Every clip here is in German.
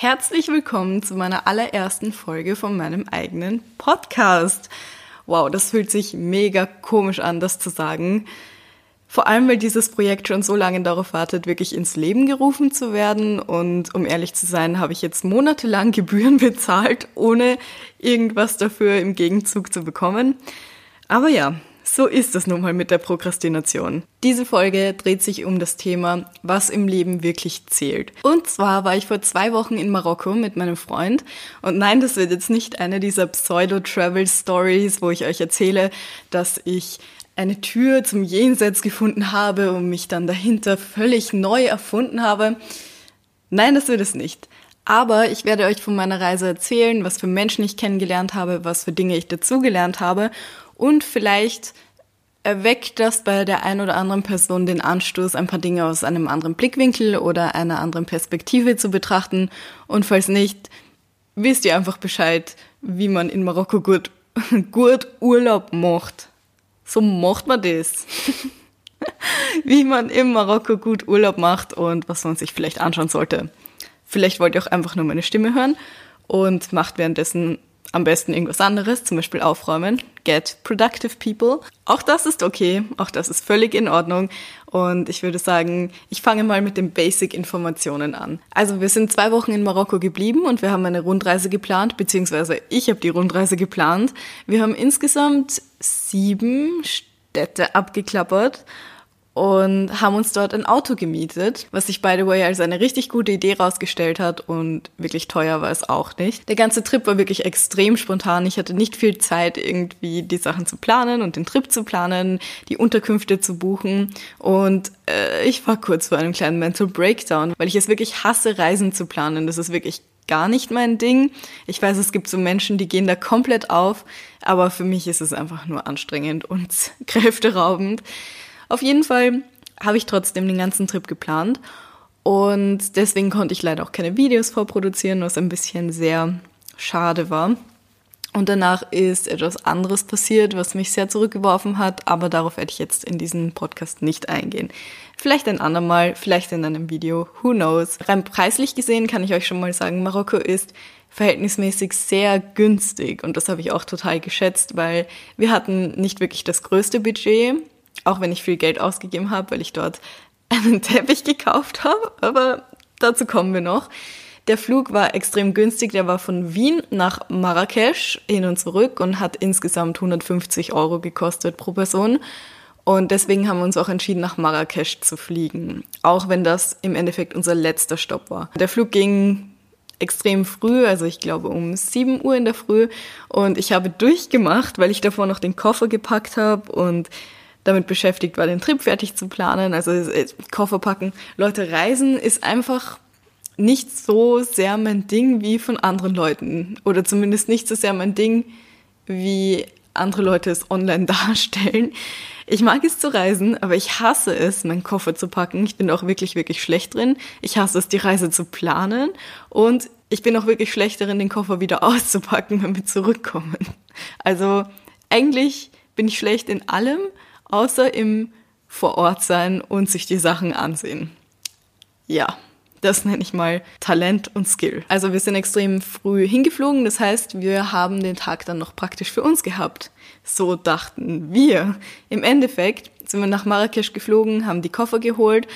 Herzlich willkommen zu meiner allerersten Folge von meinem eigenen Podcast. Wow, das fühlt sich mega komisch an, das zu sagen. Vor allem, weil dieses Projekt schon so lange darauf wartet, wirklich ins Leben gerufen zu werden. Und um ehrlich zu sein, habe ich jetzt monatelang Gebühren bezahlt, ohne irgendwas dafür im Gegenzug zu bekommen. Aber ja, so ist es nun mal mit der Prokrastination. Diese Folge dreht sich um das Thema, was im Leben wirklich zählt. Und zwar war ich vor zwei Wochen in Marokko mit meinem Freund. Und nein, das wird jetzt nicht eine dieser Pseudo-Travel-Stories, wo ich euch erzähle, dass ich eine Tür zum Jenseits gefunden habe und mich dann dahinter völlig neu erfunden habe. Nein, das wird es nicht. Aber ich werde euch von meiner Reise erzählen, was für Menschen ich kennengelernt habe, was für Dinge ich dazugelernt habe und vielleicht erweckt das bei der einen oder anderen Person den Anstoß, ein paar Dinge aus einem anderen Blickwinkel oder einer anderen Perspektive zu betrachten. Und falls nicht, wisst ihr einfach Bescheid, wie man in Marokko gut, gut Urlaub macht. So macht man das. Wie man im Marokko gut Urlaub macht und was man sich vielleicht anschauen sollte. Vielleicht wollt ihr auch einfach nur meine Stimme hören und macht währenddessen am besten irgendwas anderes, zum Beispiel aufräumen. Get productive people. Auch das ist okay, auch das ist völlig in Ordnung. Und ich würde sagen, ich fange mal mit den Basic-Informationen an. Also wir sind zwei Wochen in Marokko geblieben und wir haben eine Rundreise geplant, beziehungsweise ich habe die Rundreise geplant. Wir haben insgesamt sieben Städte abgeklappert und haben uns dort ein Auto gemietet, was sich by the way als eine richtig gute Idee rausgestellt hat und wirklich teuer war es auch nicht. Der ganze Trip war wirklich extrem spontan. Ich hatte nicht viel Zeit, irgendwie die Sachen zu planen und den Trip zu planen, die Unterkünfte zu buchen und äh, ich war kurz vor einem kleinen Mental Breakdown, weil ich es wirklich hasse, Reisen zu planen. Das ist wirklich gar nicht mein Ding. Ich weiß, es gibt so Menschen, die gehen da komplett auf, aber für mich ist es einfach nur anstrengend und kräfteraubend. Auf jeden Fall habe ich trotzdem den ganzen Trip geplant und deswegen konnte ich leider auch keine Videos vorproduzieren, was ein bisschen sehr schade war. Und danach ist etwas anderes passiert, was mich sehr zurückgeworfen hat, aber darauf werde ich jetzt in diesem Podcast nicht eingehen. Vielleicht ein andermal, vielleicht in einem Video, who knows. Rein preislich gesehen kann ich euch schon mal sagen, Marokko ist verhältnismäßig sehr günstig und das habe ich auch total geschätzt, weil wir hatten nicht wirklich das größte Budget auch wenn ich viel Geld ausgegeben habe, weil ich dort einen Teppich gekauft habe, aber dazu kommen wir noch. Der Flug war extrem günstig, der war von Wien nach Marrakesch hin und zurück und hat insgesamt 150 Euro gekostet pro Person. Und deswegen haben wir uns auch entschieden, nach Marrakesch zu fliegen, auch wenn das im Endeffekt unser letzter Stopp war. Der Flug ging extrem früh, also ich glaube um 7 Uhr in der Früh und ich habe durchgemacht, weil ich davor noch den Koffer gepackt habe und damit beschäftigt war, den Trip fertig zu planen, also äh, Koffer packen. Leute, Reisen ist einfach nicht so sehr mein Ding wie von anderen Leuten. Oder zumindest nicht so sehr mein Ding, wie andere Leute es online darstellen. Ich mag es zu reisen, aber ich hasse es, meinen Koffer zu packen. Ich bin auch wirklich, wirklich schlecht drin. Ich hasse es, die Reise zu planen. Und ich bin auch wirklich schlecht darin, den Koffer wieder auszupacken, wenn wir zurückkommen. Also eigentlich bin ich schlecht in allem, außer im Vorort sein und sich die Sachen ansehen. Ja, das nenne ich mal Talent und Skill. Also wir sind extrem früh hingeflogen, das heißt, wir haben den Tag dann noch praktisch für uns gehabt. So dachten wir. Im Endeffekt sind wir nach Marrakesch geflogen, haben die Koffer geholt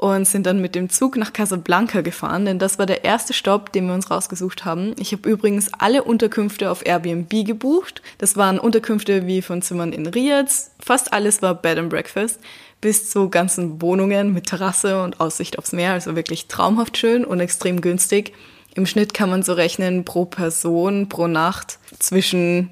und sind dann mit dem Zug nach Casablanca gefahren, denn das war der erste Stopp, den wir uns rausgesucht haben. Ich habe übrigens alle Unterkünfte auf Airbnb gebucht. Das waren Unterkünfte wie von Zimmern in Riyadh. Fast alles war Bed and Breakfast bis zu ganzen Wohnungen mit Terrasse und Aussicht aufs Meer, also wirklich traumhaft schön und extrem günstig. Im Schnitt kann man so rechnen pro Person pro Nacht zwischen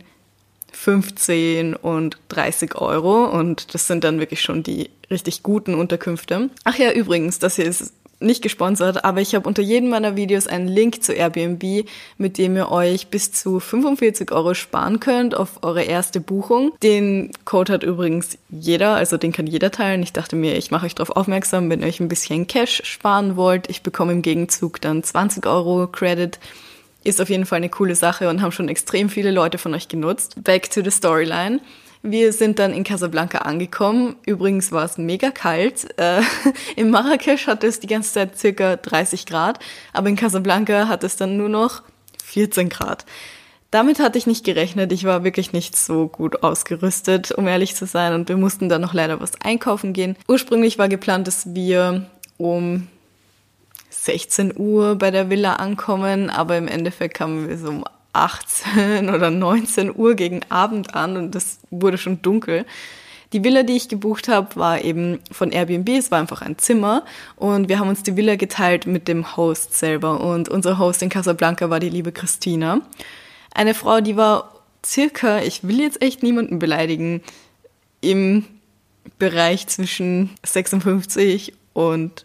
15 und 30 Euro und das sind dann wirklich schon die richtig guten Unterkünfte. Ach ja, übrigens, das hier ist nicht gesponsert, aber ich habe unter jedem meiner Videos einen Link zu Airbnb, mit dem ihr euch bis zu 45 Euro sparen könnt auf eure erste Buchung. Den Code hat übrigens jeder, also den kann jeder teilen. Ich dachte mir, ich mache euch darauf aufmerksam, wenn ihr euch ein bisschen Cash sparen wollt. Ich bekomme im Gegenzug dann 20 Euro Credit ist auf jeden Fall eine coole Sache und haben schon extrem viele Leute von euch genutzt. Back to the Storyline. Wir sind dann in Casablanca angekommen. Übrigens war es mega kalt. Äh, in Marrakesch hatte es die ganze Zeit circa 30 Grad, aber in Casablanca hat es dann nur noch 14 Grad. Damit hatte ich nicht gerechnet. Ich war wirklich nicht so gut ausgerüstet, um ehrlich zu sein. Und wir mussten dann noch leider was einkaufen gehen. Ursprünglich war geplant, dass wir um 16 Uhr bei der Villa ankommen, aber im Endeffekt kamen wir so um 18 oder 19 Uhr gegen Abend an und das wurde schon dunkel. Die Villa, die ich gebucht habe, war eben von Airbnb. Es war einfach ein Zimmer und wir haben uns die Villa geteilt mit dem Host selber. Und unser Host in Casablanca war die liebe Christina. Eine Frau, die war circa, ich will jetzt echt niemanden beleidigen, im Bereich zwischen 56 und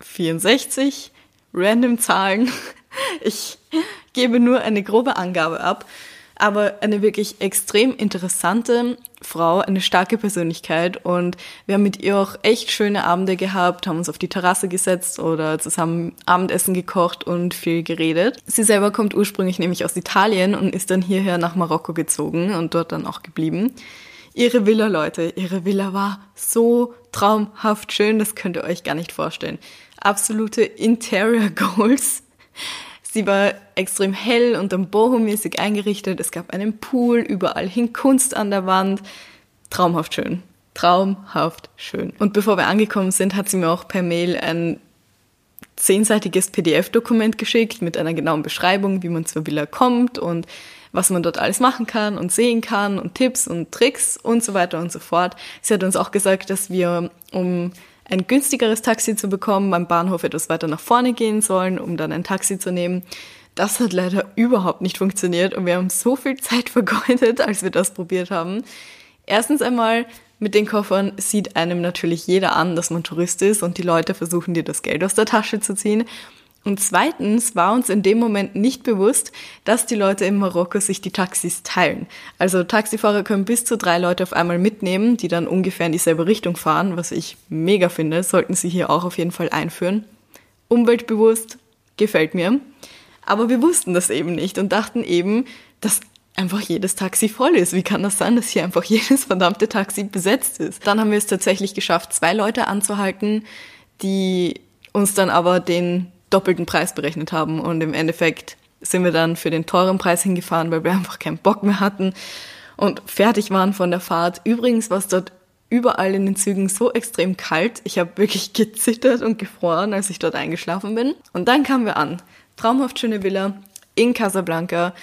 64. Random Zahlen. Ich gebe nur eine grobe Angabe ab, aber eine wirklich extrem interessante Frau, eine starke Persönlichkeit und wir haben mit ihr auch echt schöne Abende gehabt, haben uns auf die Terrasse gesetzt oder zusammen Abendessen gekocht und viel geredet. Sie selber kommt ursprünglich nämlich aus Italien und ist dann hierher nach Marokko gezogen und dort dann auch geblieben. Ihre Villa, Leute, ihre Villa war so traumhaft schön, das könnt ihr euch gar nicht vorstellen. Absolute Interior Goals. Sie war extrem hell und dann boho-mäßig eingerichtet. Es gab einen Pool, überall hing Kunst an der Wand. Traumhaft schön. Traumhaft schön. Und bevor wir angekommen sind, hat sie mir auch per Mail ein zehnseitiges PDF-Dokument geschickt mit einer genauen Beschreibung, wie man zur Villa kommt und was man dort alles machen kann und sehen kann und Tipps und Tricks und so weiter und so fort. Sie hat uns auch gesagt, dass wir um ein günstigeres Taxi zu bekommen, beim Bahnhof etwas weiter nach vorne gehen sollen, um dann ein Taxi zu nehmen. Das hat leider überhaupt nicht funktioniert und wir haben so viel Zeit vergeudet, als wir das probiert haben. Erstens einmal, mit den Koffern sieht einem natürlich jeder an, dass man Tourist ist und die Leute versuchen dir das Geld aus der Tasche zu ziehen. Und zweitens war uns in dem Moment nicht bewusst, dass die Leute in Marokko sich die Taxis teilen. Also Taxifahrer können bis zu drei Leute auf einmal mitnehmen, die dann ungefähr in dieselbe Richtung fahren, was ich mega finde, sollten sie hier auch auf jeden Fall einführen. Umweltbewusst gefällt mir. Aber wir wussten das eben nicht und dachten eben, dass einfach jedes Taxi voll ist. Wie kann das sein, dass hier einfach jedes verdammte Taxi besetzt ist? Dann haben wir es tatsächlich geschafft, zwei Leute anzuhalten, die uns dann aber den doppelten Preis berechnet haben. Und im Endeffekt sind wir dann für den teuren Preis hingefahren, weil wir einfach keinen Bock mehr hatten und fertig waren von der Fahrt. Übrigens war es dort überall in den Zügen so extrem kalt. Ich habe wirklich gezittert und gefroren, als ich dort eingeschlafen bin. Und dann kamen wir an. Traumhaft schöne Villa in Casablanca.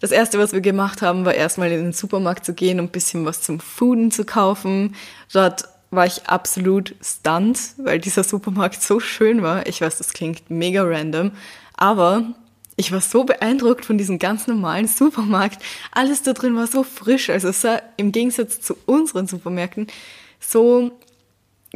Das erste, was wir gemacht haben, war erstmal in den Supermarkt zu gehen und ein bisschen was zum Fooden zu kaufen. Dort war ich absolut stunned, weil dieser Supermarkt so schön war. Ich weiß, das klingt mega random, aber ich war so beeindruckt von diesem ganz normalen Supermarkt. Alles da drin war so frisch, also es sah im Gegensatz zu unseren Supermärkten so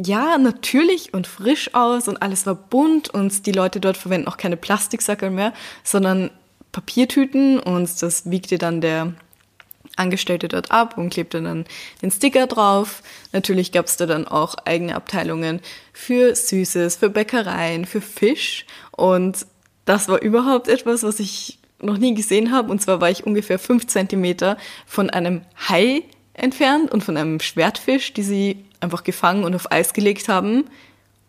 ja, natürlich und frisch aus und alles war bunt und die Leute dort verwenden auch keine Plastiksackel mehr, sondern Papiertüten und das wiegte dann der Angestellte dort ab und klebte dann den Sticker drauf. Natürlich gab es da dann auch eigene Abteilungen für Süßes, für Bäckereien, für Fisch. Und das war überhaupt etwas, was ich noch nie gesehen habe. Und zwar war ich ungefähr fünf Zentimeter von einem Hai entfernt und von einem Schwertfisch, die sie einfach gefangen und auf Eis gelegt haben.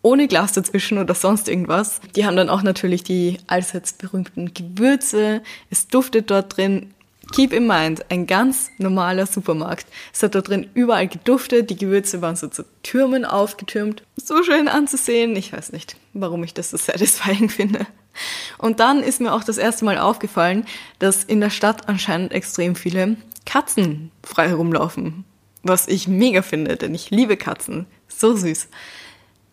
Ohne Glas dazwischen oder sonst irgendwas. Die haben dann auch natürlich die allseits berühmten Gewürze. Es duftet dort drin Keep in mind, ein ganz normaler Supermarkt. Es hat da drin überall geduftet, die Gewürze waren so zu Türmen aufgetürmt. So schön anzusehen. Ich weiß nicht, warum ich das so satisfying finde. Und dann ist mir auch das erste Mal aufgefallen, dass in der Stadt anscheinend extrem viele Katzen frei herumlaufen. Was ich mega finde, denn ich liebe Katzen. So süß.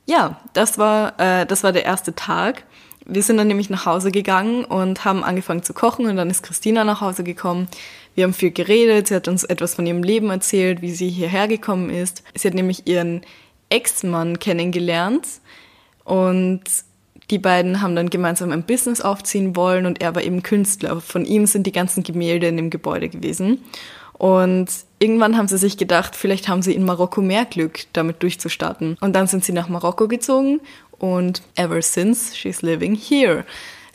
Ja, das war, äh, das war der erste Tag. Wir sind dann nämlich nach Hause gegangen und haben angefangen zu kochen und dann ist Christina nach Hause gekommen. Wir haben viel geredet, sie hat uns etwas von ihrem Leben erzählt, wie sie hierher gekommen ist. Sie hat nämlich ihren Ex-Mann kennengelernt und die beiden haben dann gemeinsam ein Business aufziehen wollen und er war eben Künstler. Von ihm sind die ganzen Gemälde in dem Gebäude gewesen. Und irgendwann haben sie sich gedacht, vielleicht haben sie in Marokko mehr Glück, damit durchzustarten. Und dann sind sie nach Marokko gezogen und ever since she's living here.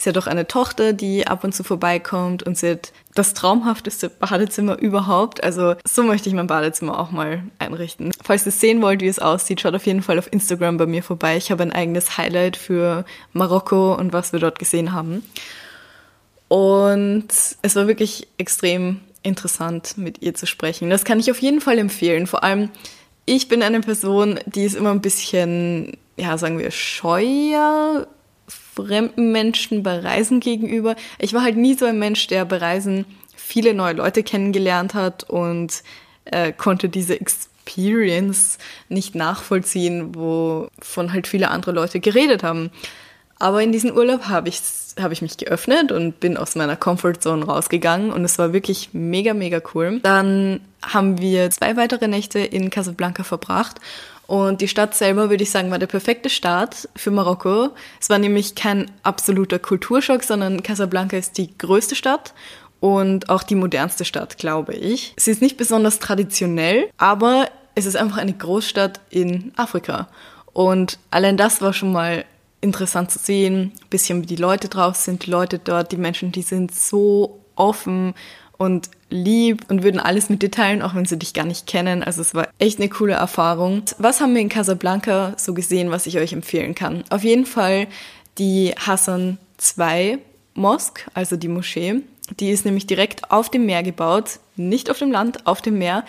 Sie hat auch eine Tochter, die ab und zu vorbeikommt und sie hat das traumhafteste Badezimmer überhaupt. Also so möchte ich mein Badezimmer auch mal einrichten. Falls ihr sehen wollt, wie es aussieht, schaut auf jeden Fall auf Instagram bei mir vorbei. Ich habe ein eigenes Highlight für Marokko und was wir dort gesehen haben. Und es war wirklich extrem interessant, mit ihr zu sprechen. Das kann ich auf jeden Fall empfehlen. Vor allem, ich bin eine Person, die ist immer ein bisschen, ja, sagen wir, scheuer fremden Menschen bei Reisen gegenüber. Ich war halt nie so ein Mensch, der bei Reisen viele neue Leute kennengelernt hat und äh, konnte diese Experience nicht nachvollziehen, wovon halt viele andere Leute geredet haben. Aber in diesem Urlaub habe ich, hab ich mich geöffnet und bin aus meiner Comfortzone rausgegangen und es war wirklich mega, mega cool. Dann haben wir zwei weitere Nächte in Casablanca verbracht und die Stadt selber, würde ich sagen, war der perfekte Start für Marokko. Es war nämlich kein absoluter Kulturschock, sondern Casablanca ist die größte Stadt und auch die modernste Stadt, glaube ich. Sie ist nicht besonders traditionell, aber es ist einfach eine Großstadt in Afrika. Und allein das war schon mal interessant zu sehen, ein bisschen wie die Leute drauf sind, die Leute dort, die Menschen, die sind so offen und lieb und würden alles mit dir teilen, auch wenn sie dich gar nicht kennen. Also es war echt eine coole Erfahrung. Was haben wir in Casablanca so gesehen, was ich euch empfehlen kann? Auf jeden Fall die Hassan II Mosk, also die Moschee. Die ist nämlich direkt auf dem Meer gebaut, nicht auf dem Land, auf dem Meer.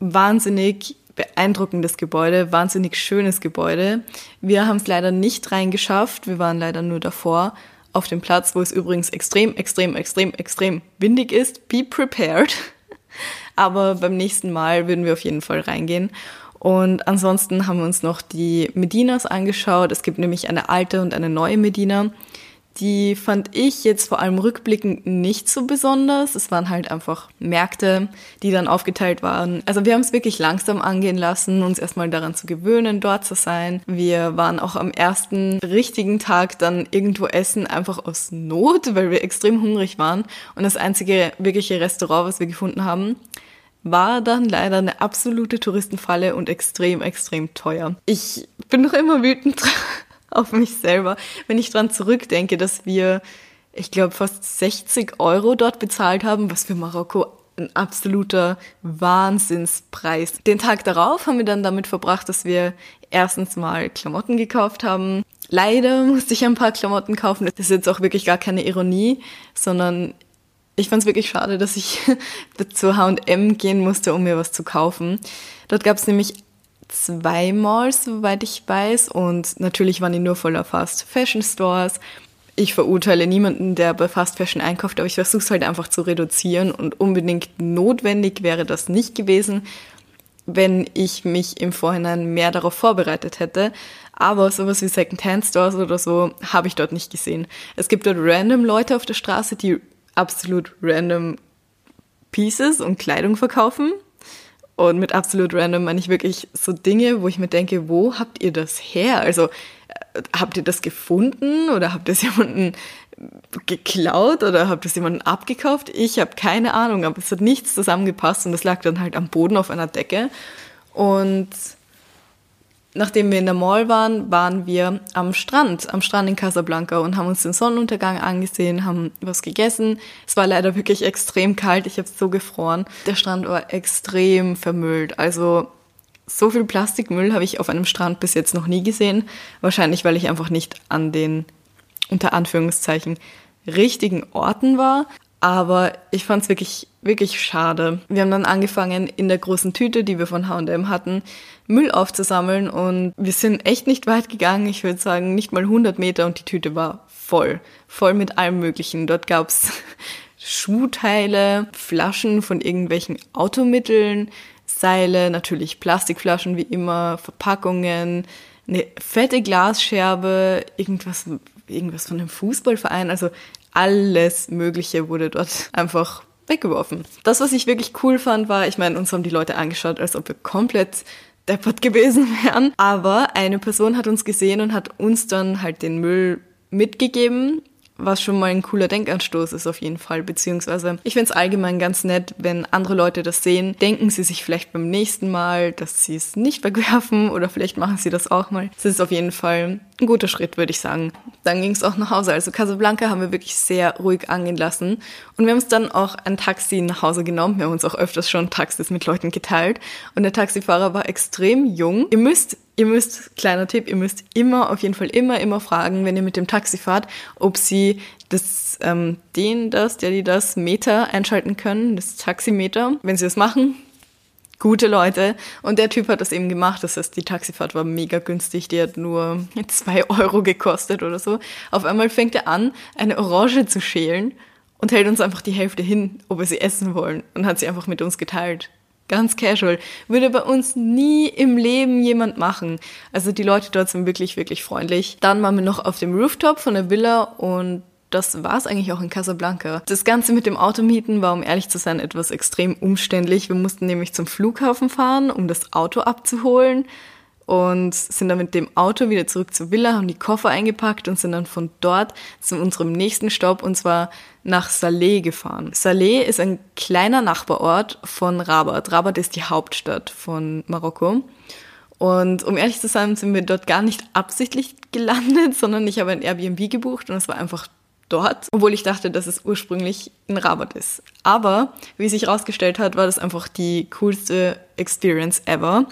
Wahnsinnig beeindruckendes Gebäude, wahnsinnig schönes Gebäude. Wir haben es leider nicht reingeschafft, wir waren leider nur davor auf dem Platz, wo es übrigens extrem, extrem, extrem, extrem windig ist. Be prepared. Aber beim nächsten Mal würden wir auf jeden Fall reingehen. Und ansonsten haben wir uns noch die Medinas angeschaut. Es gibt nämlich eine alte und eine neue Medina. Die fand ich jetzt vor allem rückblickend nicht so besonders. Es waren halt einfach Märkte, die dann aufgeteilt waren. Also wir haben es wirklich langsam angehen lassen, uns erstmal daran zu gewöhnen, dort zu sein. Wir waren auch am ersten richtigen Tag dann irgendwo essen, einfach aus Not, weil wir extrem hungrig waren. Und das einzige wirkliche Restaurant, was wir gefunden haben, war dann leider eine absolute Touristenfalle und extrem, extrem teuer. Ich bin noch immer wütend auf mich selber, wenn ich dran zurückdenke, dass wir, ich glaube, fast 60 Euro dort bezahlt haben, was für Marokko ein absoluter Wahnsinnspreis. Den Tag darauf haben wir dann damit verbracht, dass wir erstens mal Klamotten gekauft haben. Leider musste ich ein paar Klamotten kaufen. Das ist jetzt auch wirklich gar keine Ironie, sondern ich fand es wirklich schade, dass ich zu H&M gehen musste, um mir was zu kaufen. Dort gab es nämlich zweimal, soweit ich weiß. Und natürlich waren die nur voller Fast Fashion Stores. Ich verurteile niemanden, der bei Fast Fashion einkauft, aber ich versuche es halt einfach zu reduzieren und unbedingt notwendig wäre das nicht gewesen, wenn ich mich im Vorhinein mehr darauf vorbereitet hätte. Aber sowas wie Secondhand Stores oder so habe ich dort nicht gesehen. Es gibt dort random Leute auf der Straße, die absolut random Pieces und Kleidung verkaufen. Und mit absolut random meine ich wirklich so Dinge, wo ich mir denke, wo habt ihr das her? Also äh, habt ihr das gefunden oder habt ihr es jemanden geklaut oder habt ihr es jemanden abgekauft? Ich habe keine Ahnung, aber es hat nichts zusammengepasst und es lag dann halt am Boden auf einer Decke. Und nachdem wir in der Mall waren, waren wir am Strand, am Strand in Casablanca und haben uns den Sonnenuntergang angesehen, haben was gegessen. Es war leider wirklich extrem kalt, ich habe so gefroren. Der Strand war extrem vermüllt. Also so viel Plastikmüll habe ich auf einem Strand bis jetzt noch nie gesehen. Wahrscheinlich, weil ich einfach nicht an den, unter Anführungszeichen, richtigen Orten war. Aber ich fand es wirklich, wirklich schade. Wir haben dann angefangen, in der großen Tüte, die wir von H&M hatten, Müll aufzusammeln und wir sind echt nicht weit gegangen. Ich würde sagen, nicht mal 100 Meter und die Tüte war voll. Voll mit allem Möglichen. Dort gab's Schuhteile, Flaschen von irgendwelchen Automitteln, Seile, natürlich Plastikflaschen wie immer, Verpackungen, eine fette Glasscherbe, irgendwas, irgendwas von einem Fußballverein. Also alles Mögliche wurde dort einfach weggeworfen. Das, was ich wirklich cool fand, war, ich meine, uns haben die Leute angeschaut, als ob wir komplett deppert gewesen wären. Aber eine Person hat uns gesehen und hat uns dann halt den Müll mitgegeben, was schon mal ein cooler Denkanstoß ist auf jeden Fall. Beziehungsweise ich finde es allgemein ganz nett, wenn andere Leute das sehen, denken sie sich vielleicht beim nächsten Mal, dass sie es nicht wegwerfen oder vielleicht machen sie das auch mal. Es ist auf jeden Fall ein guter Schritt, würde ich sagen. Dann ging es auch nach Hause. Also Casablanca haben wir wirklich sehr ruhig angehen lassen. Und wir haben uns dann auch ein Taxi nach Hause genommen. Wir haben uns auch öfters schon Taxis mit Leuten geteilt. Und der Taxifahrer war extrem jung. Ihr müsst Ihr müsst, kleiner Tipp, ihr müsst immer, auf jeden Fall immer, immer fragen, wenn ihr mit dem Taxi fahrt, ob sie das, ähm, den, das, der, die das Meter einschalten können, das Taximeter. Wenn sie das machen, gute Leute. Und der Typ hat das eben gemacht. Das heißt, die Taxifahrt war mega günstig. Die hat nur zwei Euro gekostet oder so. Auf einmal fängt er an, eine Orange zu schälen und hält uns einfach die Hälfte hin, ob wir sie essen wollen. Und hat sie einfach mit uns geteilt. Ganz casual. Würde bei uns nie im Leben jemand machen. Also die Leute dort sind wirklich, wirklich freundlich. Dann waren wir noch auf dem Rooftop von der Villa und das war es eigentlich auch in Casablanca. Das Ganze mit dem Automieten war, um ehrlich zu sein, etwas extrem umständlich. Wir mussten nämlich zum Flughafen fahren, um das Auto abzuholen und sind dann mit dem Auto wieder zurück zur Villa, haben die Koffer eingepackt und sind dann von dort zu unserem nächsten Stopp und zwar nach Saleh gefahren. Saleh ist ein kleiner Nachbarort von Rabat. Rabat ist die Hauptstadt von Marokko. Und um ehrlich zu sein, sind wir dort gar nicht absichtlich gelandet, sondern ich habe ein Airbnb gebucht und es war einfach dort, obwohl ich dachte, dass es ursprünglich in Rabat ist. Aber wie sich herausgestellt hat, war das einfach die coolste Experience ever.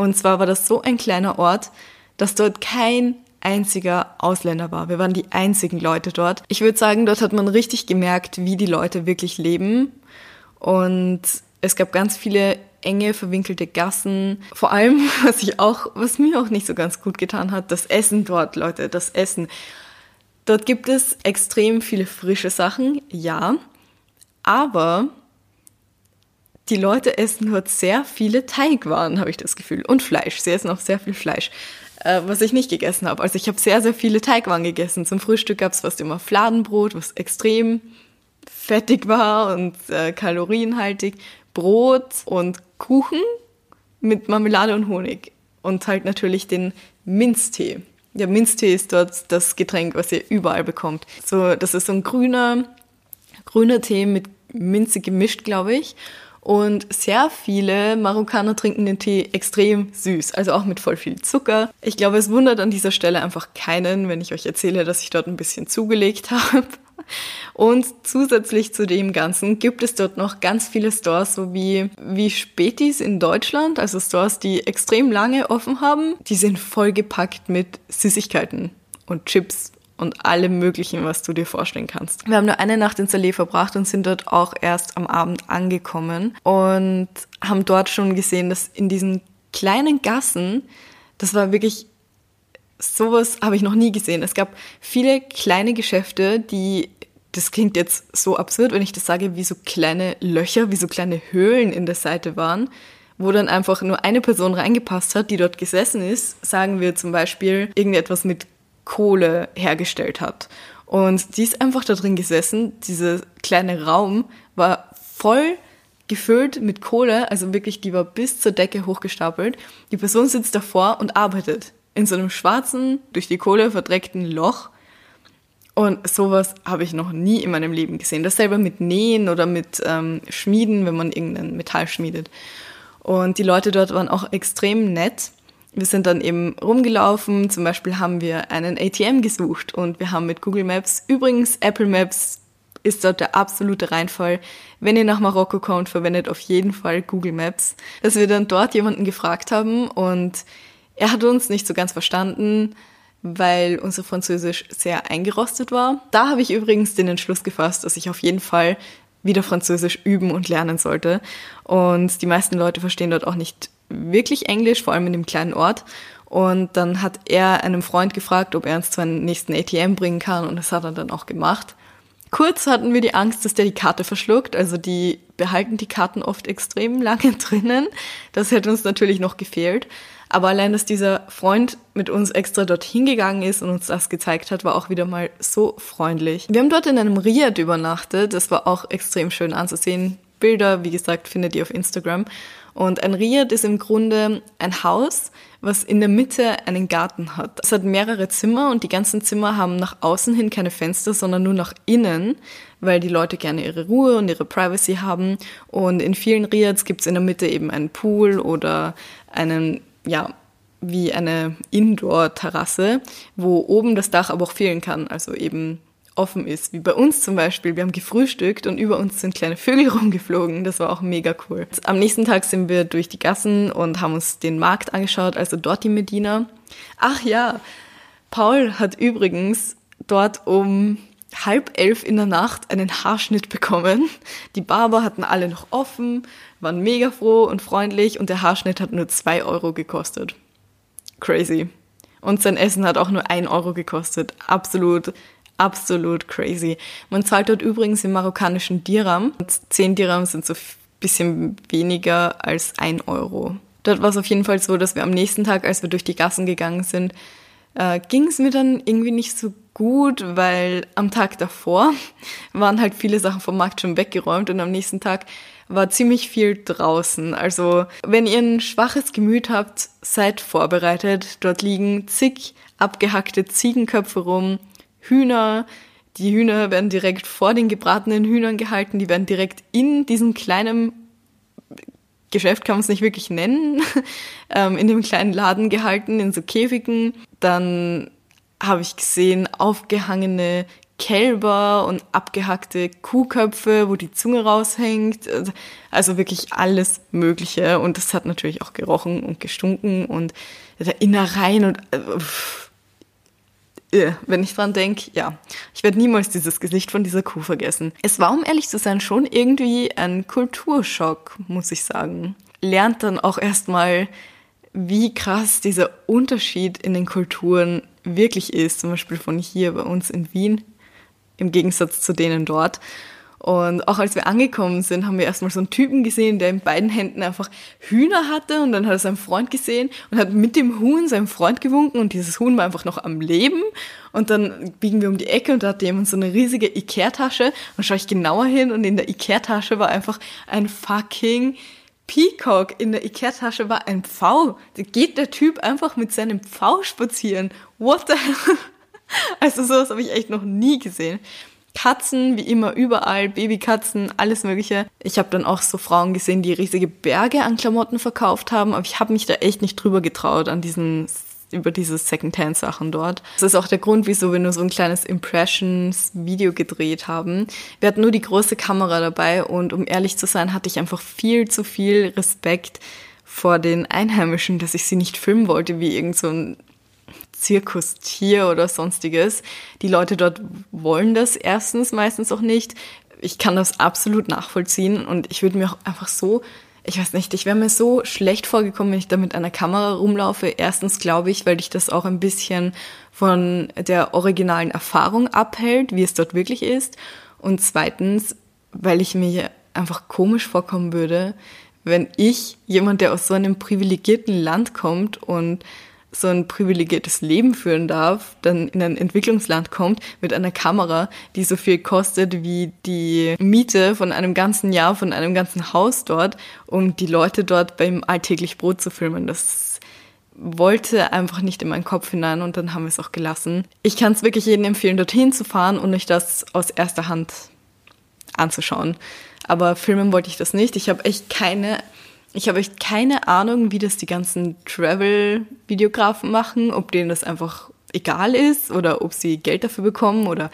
Und zwar war das so ein kleiner Ort, dass dort kein einziger Ausländer war. Wir waren die einzigen Leute dort. Ich würde sagen, dort hat man richtig gemerkt, wie die Leute wirklich leben. Und es gab ganz viele enge, verwinkelte Gassen. Vor allem, was ich auch, was mir auch nicht so ganz gut getan hat, das Essen dort, Leute, das Essen. Dort gibt es extrem viele frische Sachen, ja. Aber die Leute essen dort sehr viele Teigwaren, habe ich das Gefühl. Und Fleisch. Sie essen auch sehr viel Fleisch. Äh, was ich nicht gegessen habe. Also ich habe sehr, sehr viele Teigwaren gegessen. Zum Frühstück gab es fast immer Fladenbrot, was extrem fettig war und äh, kalorienhaltig. Brot und Kuchen mit Marmelade und Honig. Und halt natürlich den Minztee. Der Minztee ist dort das Getränk, was ihr überall bekommt. So, das ist so ein grüner, grüner Tee mit Minze gemischt, glaube ich. Und sehr viele Marokkaner trinken den Tee extrem süß, also auch mit voll viel Zucker. Ich glaube, es wundert an dieser Stelle einfach keinen, wenn ich euch erzähle, dass ich dort ein bisschen zugelegt habe. Und zusätzlich zu dem Ganzen gibt es dort noch ganz viele Stores, so wie, wie Spätis in Deutschland, also Stores, die extrem lange offen haben. Die sind vollgepackt mit Süßigkeiten und Chips und allem Möglichen, was du dir vorstellen kannst. Wir haben nur eine Nacht in Saleh verbracht und sind dort auch erst am Abend angekommen und haben dort schon gesehen, dass in diesen kleinen Gassen, das war wirklich sowas habe ich noch nie gesehen. Es gab viele kleine Geschäfte, die das klingt jetzt so absurd, wenn ich das sage, wie so kleine Löcher, wie so kleine Höhlen in der Seite waren, wo dann einfach nur eine Person reingepasst hat, die dort gesessen ist. Sagen wir zum Beispiel irgendetwas mit Kohle hergestellt hat. Und die ist einfach da drin gesessen. Dieser kleine Raum war voll gefüllt mit Kohle, also wirklich, die war bis zur Decke hochgestapelt. Die Person sitzt davor und arbeitet in so einem schwarzen, durch die Kohle verdreckten Loch. Und sowas habe ich noch nie in meinem Leben gesehen. Dasselbe mit Nähen oder mit ähm, Schmieden, wenn man irgendein Metall schmiedet. Und die Leute dort waren auch extrem nett wir sind dann eben rumgelaufen. Zum Beispiel haben wir einen ATM gesucht und wir haben mit Google Maps, übrigens Apple Maps ist dort der absolute Reinfall. Wenn ihr nach Marokko kommt, verwendet auf jeden Fall Google Maps. Dass wir dann dort jemanden gefragt haben und er hat uns nicht so ganz verstanden, weil unser Französisch sehr eingerostet war. Da habe ich übrigens den Entschluss gefasst, dass ich auf jeden Fall wieder Französisch üben und lernen sollte. Und die meisten Leute verstehen dort auch nicht wirklich Englisch, vor allem in dem kleinen Ort. Und dann hat er einem Freund gefragt, ob er uns zu einem nächsten ATM bringen kann und das hat er dann auch gemacht. Kurz hatten wir die Angst, dass der die Karte verschluckt. Also die behalten die Karten oft extrem lange drinnen. Das hätte uns natürlich noch gefehlt. Aber allein, dass dieser Freund mit uns extra dorthin gegangen ist und uns das gezeigt hat, war auch wieder mal so freundlich. Wir haben dort in einem Riad übernachtet. Das war auch extrem schön anzusehen. Bilder, wie gesagt, findet ihr auf Instagram. Und ein Riad ist im Grunde ein Haus, was in der Mitte einen Garten hat. Es hat mehrere Zimmer und die ganzen Zimmer haben nach außen hin keine Fenster, sondern nur nach innen, weil die Leute gerne ihre Ruhe und ihre Privacy haben. Und in vielen Riads gibt es in der Mitte eben einen Pool oder einen, ja, wie eine Indoor-Terrasse, wo oben das Dach aber auch fehlen kann. Also eben offen ist, wie bei uns zum Beispiel. Wir haben gefrühstückt und über uns sind kleine Vögel rumgeflogen. Das war auch mega cool. Am nächsten Tag sind wir durch die Gassen und haben uns den Markt angeschaut, also dort die Medina. Ach ja, Paul hat übrigens dort um halb elf in der Nacht einen Haarschnitt bekommen. Die Barber hatten alle noch offen, waren mega froh und freundlich und der Haarschnitt hat nur zwei Euro gekostet. Crazy. Und sein Essen hat auch nur ein Euro gekostet. Absolut absolut crazy. Man zahlt dort übrigens im marokkanischen Dirham. 10 Dirham sind so ein bisschen weniger als ein Euro. Dort war es auf jeden Fall so, dass wir am nächsten Tag, als wir durch die Gassen gegangen sind, äh, ging es mir dann irgendwie nicht so gut, weil am Tag davor waren halt viele Sachen vom Markt schon weggeräumt und am nächsten Tag war ziemlich viel draußen. Also wenn ihr ein schwaches Gemüt habt, seid vorbereitet. Dort liegen zig abgehackte Ziegenköpfe rum, Hühner. Die Hühner werden direkt vor den gebratenen Hühnern gehalten. Die werden direkt in diesem kleinen Geschäft kann man es nicht wirklich nennen, ähm, in dem kleinen Laden gehalten, in so Käfigen. Dann habe ich gesehen, aufgehangene Kälber und abgehackte Kuhköpfe, wo die Zunge raushängt. Also wirklich alles Mögliche. Und das hat natürlich auch gerochen und gestunken und Innereien und äh, wenn ich dran denke, ja, ich werde niemals dieses Gesicht von dieser Kuh vergessen. Es war, um ehrlich zu sein, schon irgendwie ein Kulturschock, muss ich sagen. Lernt dann auch erstmal, wie krass dieser Unterschied in den Kulturen wirklich ist, zum Beispiel von hier bei uns in Wien, im Gegensatz zu denen dort. Und auch als wir angekommen sind, haben wir erstmal so einen Typen gesehen, der in beiden Händen einfach Hühner hatte und dann hat er seinen Freund gesehen und hat mit dem Huhn seinem Freund gewunken und dieses Huhn war einfach noch am Leben. Und dann biegen wir um die Ecke und da hat jemand so eine riesige Ikea-Tasche und schaue ich genauer hin und in der Ikea-Tasche war einfach ein fucking Peacock. In der Ikea-Tasche war ein Pfau. Da geht der Typ einfach mit seinem Pfau spazieren. What the hell? Also sowas habe ich echt noch nie gesehen. Katzen, wie immer überall, Babykatzen, alles Mögliche. Ich habe dann auch so Frauen gesehen, die riesige Berge an Klamotten verkauft haben, aber ich habe mich da echt nicht drüber getraut an diesen über diese Secondhand-Sachen dort. Das ist auch der Grund, wieso wir nur so ein kleines Impressions-Video gedreht haben. Wir hatten nur die große Kamera dabei und um ehrlich zu sein, hatte ich einfach viel zu viel Respekt vor den Einheimischen, dass ich sie nicht filmen wollte, wie irgend so ein Zirkustier oder sonstiges. Die Leute dort wollen das erstens meistens auch nicht. Ich kann das absolut nachvollziehen und ich würde mir auch einfach so, ich weiß nicht, ich wäre mir so schlecht vorgekommen, wenn ich da mit einer Kamera rumlaufe. Erstens glaube ich, weil dich das auch ein bisschen von der originalen Erfahrung abhält, wie es dort wirklich ist. Und zweitens, weil ich mir einfach komisch vorkommen würde, wenn ich, jemand, der aus so einem privilegierten Land kommt und so ein privilegiertes Leben führen darf, dann in ein Entwicklungsland kommt mit einer Kamera, die so viel kostet wie die Miete von einem ganzen Jahr, von einem ganzen Haus dort, um die Leute dort beim alltäglich Brot zu filmen. Das wollte einfach nicht in meinen Kopf hinein und dann haben wir es auch gelassen. Ich kann es wirklich jedem empfehlen, dorthin zu fahren und euch das aus erster Hand anzuschauen. Aber filmen wollte ich das nicht. Ich habe echt keine ich habe echt keine Ahnung, wie das die ganzen Travel-Videografen machen, ob denen das einfach egal ist oder ob sie Geld dafür bekommen oder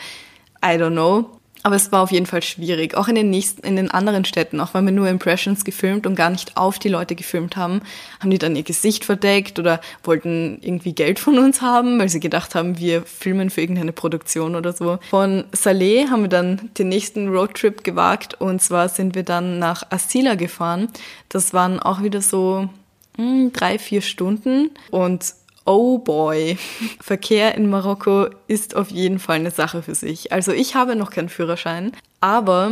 I don't know. Aber es war auf jeden Fall schwierig. Auch in den nächsten, in den anderen Städten, auch wenn wir nur Impressions gefilmt und gar nicht auf die Leute gefilmt haben, haben die dann ihr Gesicht verdeckt oder wollten irgendwie Geld von uns haben, weil sie gedacht haben, wir filmen für irgendeine Produktion oder so. Von Saleh haben wir dann den nächsten Roadtrip gewagt und zwar sind wir dann nach Asila gefahren. Das waren auch wieder so mh, hm, drei, vier Stunden und Oh boy, Verkehr in Marokko ist auf jeden Fall eine Sache für sich. Also ich habe noch keinen Führerschein, aber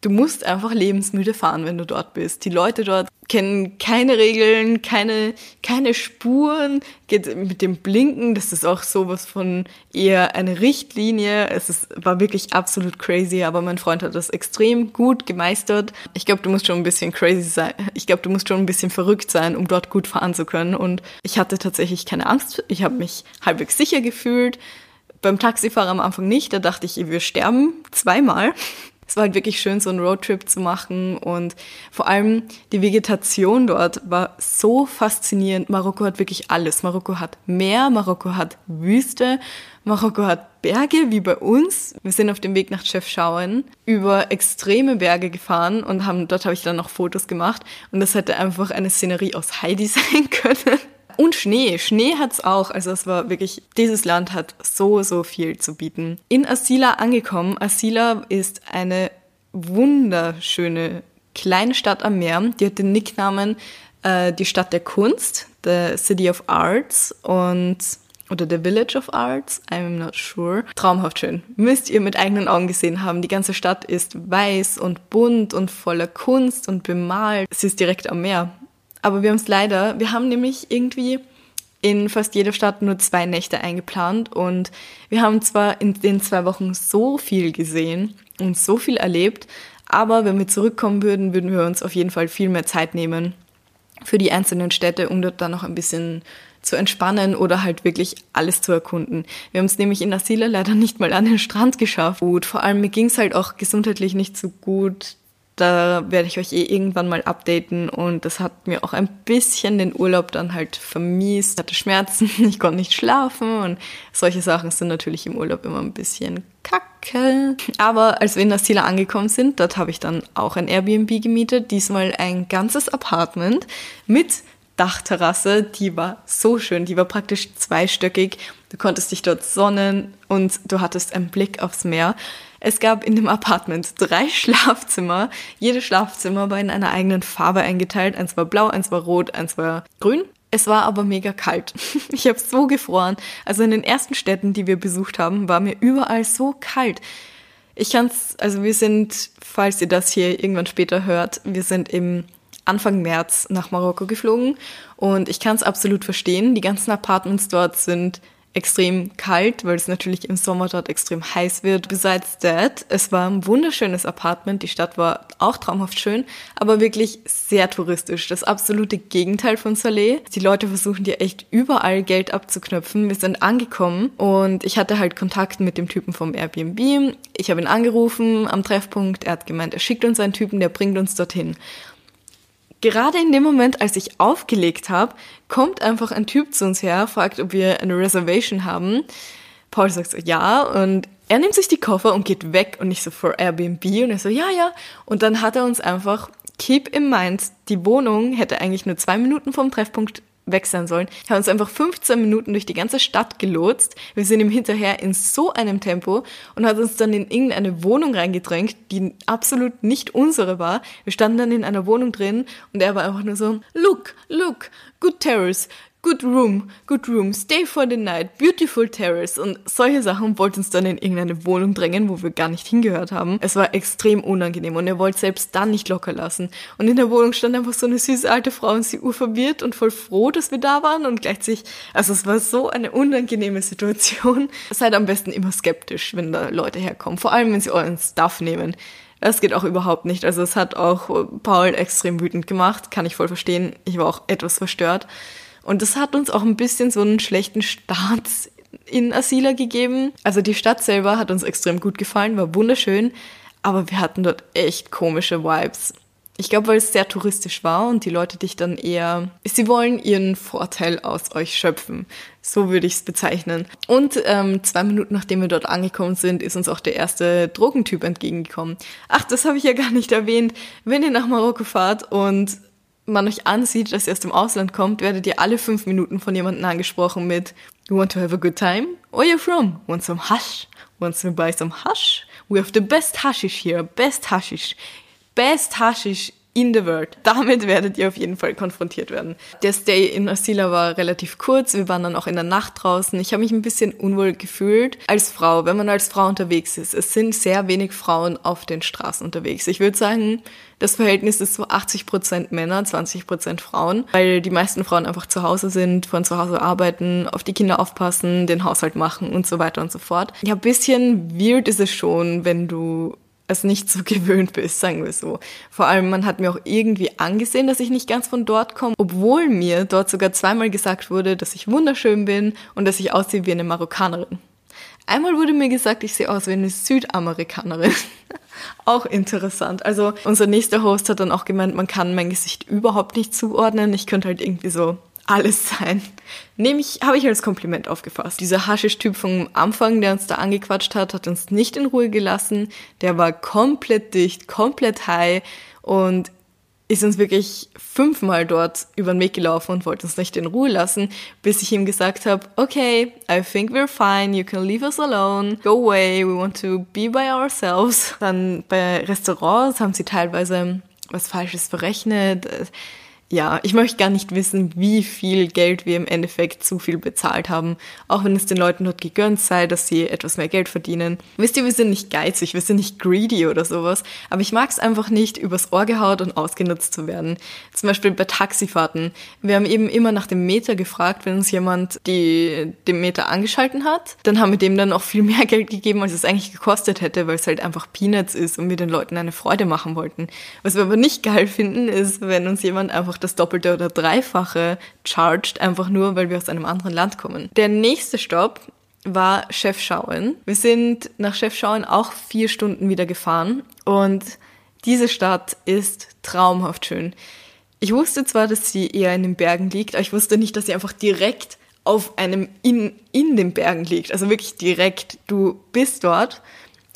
du musst einfach lebensmüde fahren, wenn du dort bist. Die Leute dort kennen keine Regeln, keine, keine Spuren, geht mit dem Blinken, das ist auch sowas von eher eine Richtlinie. Es ist, war wirklich absolut crazy, aber mein Freund hat das extrem gut gemeistert. Ich glaube, du musst schon ein bisschen crazy sein. Ich glaube, du musst schon ein bisschen verrückt sein, um dort gut fahren zu können. Und ich hatte tatsächlich keine Angst. Ich habe mich halbwegs sicher gefühlt. Beim Taxifahrer am Anfang nicht, da dachte ich, wir sterben zweimal es war halt wirklich schön, so einen Roadtrip zu machen und vor allem die Vegetation dort war so faszinierend. Marokko hat wirklich alles. Marokko hat Meer, Marokko hat Wüste, Marokko hat Berge wie bei uns. Wir sind auf dem Weg nach Chefchaouen über extreme Berge gefahren und haben dort habe ich dann noch Fotos gemacht und das hätte einfach eine Szenerie aus Heidi sein können. Und Schnee. Schnee hat's auch. Also es war wirklich, dieses Land hat so, so viel zu bieten. In Asila angekommen. Asila ist eine wunderschöne kleine Stadt am Meer. Die hat den Nicknamen äh, die Stadt der Kunst, the City of Arts und oder The Village of Arts, I'm not sure. Traumhaft schön. Müsst ihr mit eigenen Augen gesehen haben. Die ganze Stadt ist weiß und bunt und voller Kunst und bemalt. Sie ist direkt am Meer. Aber wir haben es leider, wir haben nämlich irgendwie in fast jeder Stadt nur zwei Nächte eingeplant und wir haben zwar in den zwei Wochen so viel gesehen und so viel erlebt, aber wenn wir zurückkommen würden, würden wir uns auf jeden Fall viel mehr Zeit nehmen für die einzelnen Städte, um dort dann noch ein bisschen zu entspannen oder halt wirklich alles zu erkunden. Wir haben es nämlich in Asila leider nicht mal an den Strand geschafft. Gut, vor allem mir ging es halt auch gesundheitlich nicht so gut. Da werde ich euch eh irgendwann mal updaten und das hat mir auch ein bisschen den Urlaub dann halt vermiest. Ich hatte Schmerzen, ich konnte nicht schlafen und solche Sachen sind natürlich im Urlaub immer ein bisschen kacke. Aber als wir in Asila angekommen sind, dort habe ich dann auch ein Airbnb gemietet, diesmal ein ganzes Apartment mit Dachterrasse, die war so schön, die war praktisch zweistöckig. Du konntest dich dort sonnen und du hattest einen Blick aufs Meer. Es gab in dem Apartment drei Schlafzimmer. Jedes Schlafzimmer war in einer eigenen Farbe eingeteilt. Eins war blau, eins war rot, eins war grün. Es war aber mega kalt. Ich habe so gefroren. Also in den ersten Städten, die wir besucht haben, war mir überall so kalt. Ich kann's, also wir sind, falls ihr das hier irgendwann später hört, wir sind im Anfang März nach Marokko geflogen und ich kann es absolut verstehen. Die ganzen Apartments dort sind extrem kalt, weil es natürlich im Sommer dort extrem heiß wird. Besides that, es war ein wunderschönes Apartment. Die Stadt war auch traumhaft schön, aber wirklich sehr touristisch. Das absolute Gegenteil von Saleh. Die Leute versuchen dir echt überall Geld abzuknöpfen. Wir sind angekommen und ich hatte halt Kontakt mit dem Typen vom Airbnb. Ich habe ihn angerufen am Treffpunkt. Er hat gemeint, er schickt uns einen Typen, der bringt uns dorthin. Gerade in dem Moment, als ich aufgelegt habe, kommt einfach ein Typ zu uns her, fragt, ob wir eine Reservation haben. Paul sagt so, ja, und er nimmt sich die Koffer und geht weg und nicht so for Airbnb und er so, ja, ja. Und dann hat er uns einfach, keep in mind, die Wohnung hätte eigentlich nur zwei Minuten vom Treffpunkt weg sein sollen. Er hat uns einfach 15 Minuten durch die ganze Stadt gelotst. Wir sind ihm hinterher in so einem Tempo und hat uns dann in irgendeine Wohnung reingedrängt, die absolut nicht unsere war. Wir standen dann in einer Wohnung drin und er war einfach nur so, look, look, good terrace, Good Room, Good Room, Stay for the Night, Beautiful Terrace und solche Sachen wollten uns dann in irgendeine Wohnung drängen, wo wir gar nicht hingehört haben. Es war extrem unangenehm und er wollte selbst dann nicht locker lassen. Und in der Wohnung stand einfach so eine süße alte Frau und sie urverwirrt und voll froh, dass wir da waren und gleichzeitig, also es war so eine unangenehme Situation. Seid am besten immer skeptisch, wenn da Leute herkommen, vor allem wenn sie euren Stuff nehmen. Das geht auch überhaupt nicht. Also es hat auch Paul extrem wütend gemacht, kann ich voll verstehen. Ich war auch etwas verstört. Und das hat uns auch ein bisschen so einen schlechten Start in Asila gegeben. Also die Stadt selber hat uns extrem gut gefallen, war wunderschön, aber wir hatten dort echt komische Vibes. Ich glaube, weil es sehr touristisch war und die Leute dich dann eher, sie wollen ihren Vorteil aus euch schöpfen. So würde ich es bezeichnen. Und ähm, zwei Minuten nachdem wir dort angekommen sind, ist uns auch der erste Drogentyp entgegengekommen. Ach, das habe ich ja gar nicht erwähnt. Wenn ihr nach Marokko fahrt und man euch ansieht, dass ihr aus dem Ausland kommt, werdet ihr alle fünf Minuten von jemandem angesprochen mit You want to have a good time? Where are you from? Want some hash? Want to buy some hash? We have the best hashish here. Best hashish. Best hashish in the world. Damit werdet ihr auf jeden Fall konfrontiert werden. Der Stay in Asila war relativ kurz. Wir waren dann auch in der Nacht draußen. Ich habe mich ein bisschen unwohl gefühlt als Frau, wenn man als Frau unterwegs ist. Es sind sehr wenig Frauen auf den Straßen unterwegs. Ich würde sagen, das Verhältnis ist so 80 Prozent Männer, 20 Prozent Frauen, weil die meisten Frauen einfach zu Hause sind, von zu Hause arbeiten, auf die Kinder aufpassen, den Haushalt machen und so weiter und so fort. Ja, ein bisschen weird ist es schon, wenn du es nicht so gewöhnt bist, sagen wir so. Vor allem, man hat mir auch irgendwie angesehen, dass ich nicht ganz von dort komme, obwohl mir dort sogar zweimal gesagt wurde, dass ich wunderschön bin und dass ich aussehe wie eine Marokkanerin. Einmal wurde mir gesagt, ich sehe aus wie eine Südamerikanerin. auch interessant. Also unser nächster Host hat dann auch gemeint, man kann mein Gesicht überhaupt nicht zuordnen. Ich könnte halt irgendwie so alles sein. Nehme ich, habe ich als Kompliment aufgefasst. Dieser Haschisch-Typ vom Anfang, der uns da angequatscht hat, hat uns nicht in Ruhe gelassen. Der war komplett dicht, komplett high und ist uns wirklich fünfmal dort über den Weg gelaufen und wollte uns nicht in Ruhe lassen, bis ich ihm gesagt habe, okay, I think we're fine, you can leave us alone, go away, we want to be by ourselves. Dann bei Restaurants haben sie teilweise was Falsches verrechnet ja, ich möchte gar nicht wissen, wie viel Geld wir im Endeffekt zu viel bezahlt haben, auch wenn es den Leuten dort gegönnt sei, dass sie etwas mehr Geld verdienen. Wisst ihr, wir sind nicht geizig, wir sind nicht greedy oder sowas, aber ich mag es einfach nicht, übers Ohr gehaut und ausgenutzt zu werden. Zum Beispiel bei Taxifahrten. Wir haben eben immer nach dem Meter gefragt, wenn uns jemand die, den Meter angeschalten hat. Dann haben wir dem dann auch viel mehr Geld gegeben, als es eigentlich gekostet hätte, weil es halt einfach Peanuts ist und wir den Leuten eine Freude machen wollten. Was wir aber nicht geil finden, ist, wenn uns jemand einfach das Doppelte oder Dreifache charged, einfach nur, weil wir aus einem anderen Land kommen. Der nächste Stopp war Chefschauen. Wir sind nach Chefschauen auch vier Stunden wieder gefahren und diese Stadt ist traumhaft schön. Ich wusste zwar, dass sie eher in den Bergen liegt, aber ich wusste nicht, dass sie einfach direkt auf einem in, in den Bergen liegt. Also wirklich direkt. Du bist dort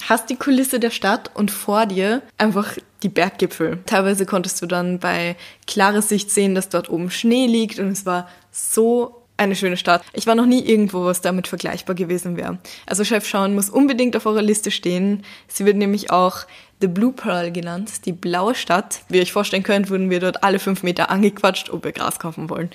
hast die Kulisse der Stadt und vor dir einfach die Berggipfel. Teilweise konntest du dann bei klarer Sicht sehen, dass dort oben Schnee liegt und es war so eine schöne Stadt. Ich war noch nie irgendwo, was damit vergleichbar gewesen wäre. Also Chef Schauen muss unbedingt auf eurer Liste stehen. Sie wird nämlich auch The Blue Pearl genannt, die blaue Stadt. Wie ihr euch vorstellen könnt, wurden wir dort alle fünf Meter angequatscht, ob wir Gras kaufen wollen.